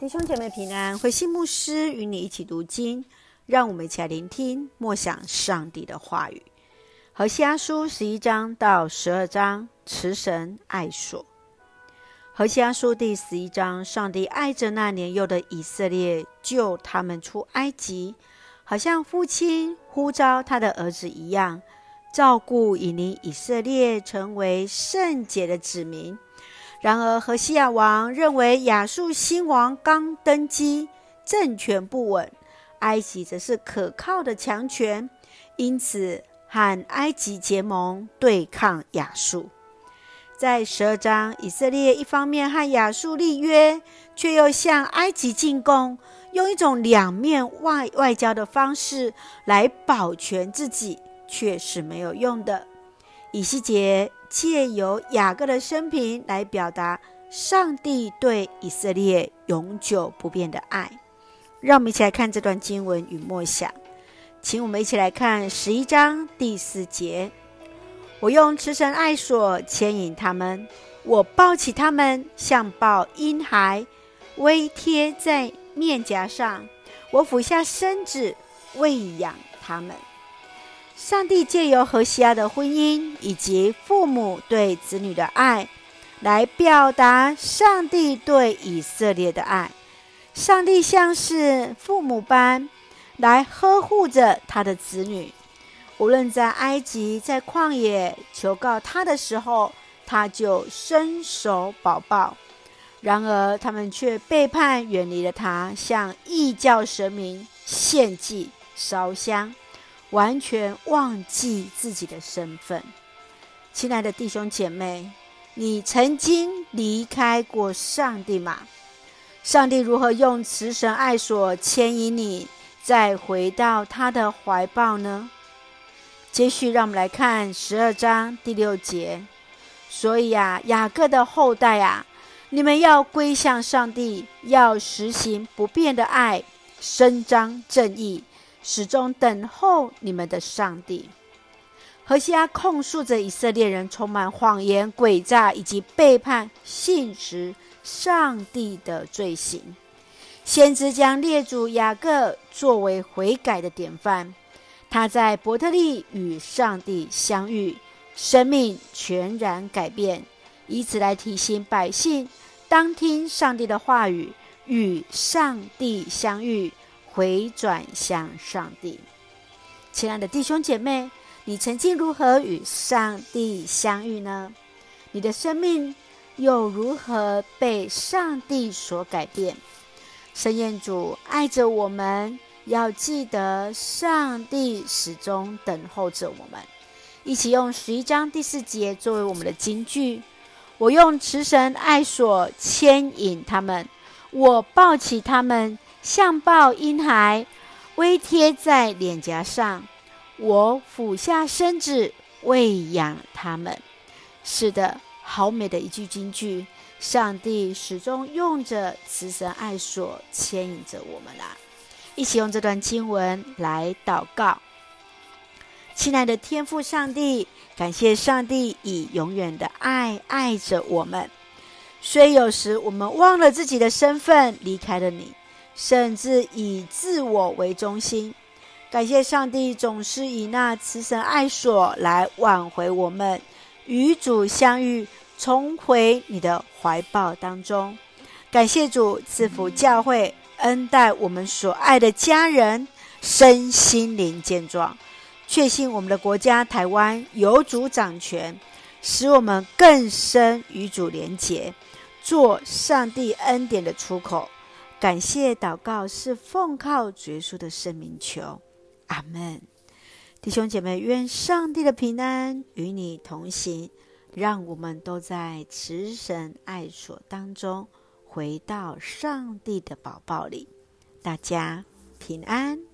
弟兄姐妹平安，回信牧师与你一起读经，让我们一起来聆听默想上帝的话语。何西阿书十一章到十二章，慈神爱所。何西阿书第十一章，上帝爱着那年幼的以色列，救他们出埃及，好像父亲呼召他的儿子一样，照顾引领以色列成为圣洁的子民。然而，荷西亚王认为亚述新王刚登基，政权不稳，埃及则是可靠的强权，因此和埃及结盟对抗亚述。在十二章，以色列一方面和亚述立约，却又向埃及进贡，用一种两面外外交的方式来保全自己，却是没有用的。以西结借由雅各的生平来表达上帝对以色列永久不变的爱。让我们一起来看这段经文与默想，请我们一起来看十一章第四节：我用慈神爱所牵引他们，我抱起他们，像抱婴孩，微贴在面颊上，我俯下身子喂养他们。上帝借由何西阿的婚姻以及父母对子女的爱，来表达上帝对以色列的爱。上帝像是父母般来呵护着他的子女，无论在埃及、在旷野求告他的时候，他就伸手保抱。然而他们却背叛，远离了他，向异教神明献祭烧香。完全忘记自己的身份，亲爱的弟兄姐妹，你曾经离开过上帝吗？上帝如何用慈神爱所牵引你，再回到他的怀抱呢？接续，让我们来看十二章第六节。所以啊，雅各的后代啊，你们要归向上帝，要实行不变的爱，伸张正义。始终等候你们的上帝。何西阿控诉着以色列人充满谎言、诡诈以及背叛信实上帝的罪行。先知将列祖雅各作为悔改的典范。他在伯特利与上帝相遇，生命全然改变，以此来提醒百姓当听上帝的话语，与上帝相遇。回转向上帝，亲爱的弟兄姐妹，你曾经如何与上帝相遇呢？你的生命又如何被上帝所改变？圣彦主爱着我们，要记得上帝始终等候着我们。一起用十一章第四节作为我们的金句：我用慈神爱所牵引他们，我抱起他们。像抱婴孩，微贴在脸颊上，我俯下身子喂养他们。是的，好美的一句金句。上帝始终用着慈神爱所牵引着我们啦。一起用这段经文来祷告。亲爱的天父上帝，感谢上帝以永远的爱爱着我们。虽有时我们忘了自己的身份，离开了你。甚至以自我为中心，感谢上帝总是以那慈神爱所来挽回我们，与主相遇，重回你的怀抱当中。感谢主赐福教会，恩待我们所爱的家人，身心灵健壮，确信我们的国家台湾有主掌权，使我们更深与主连结，做上帝恩典的出口。感谢祷告是奉靠主耶稣的圣名求，阿门。弟兄姐妹，愿上帝的平安与你同行，让我们都在慈神爱所当中回到上帝的宝宝里。大家平安。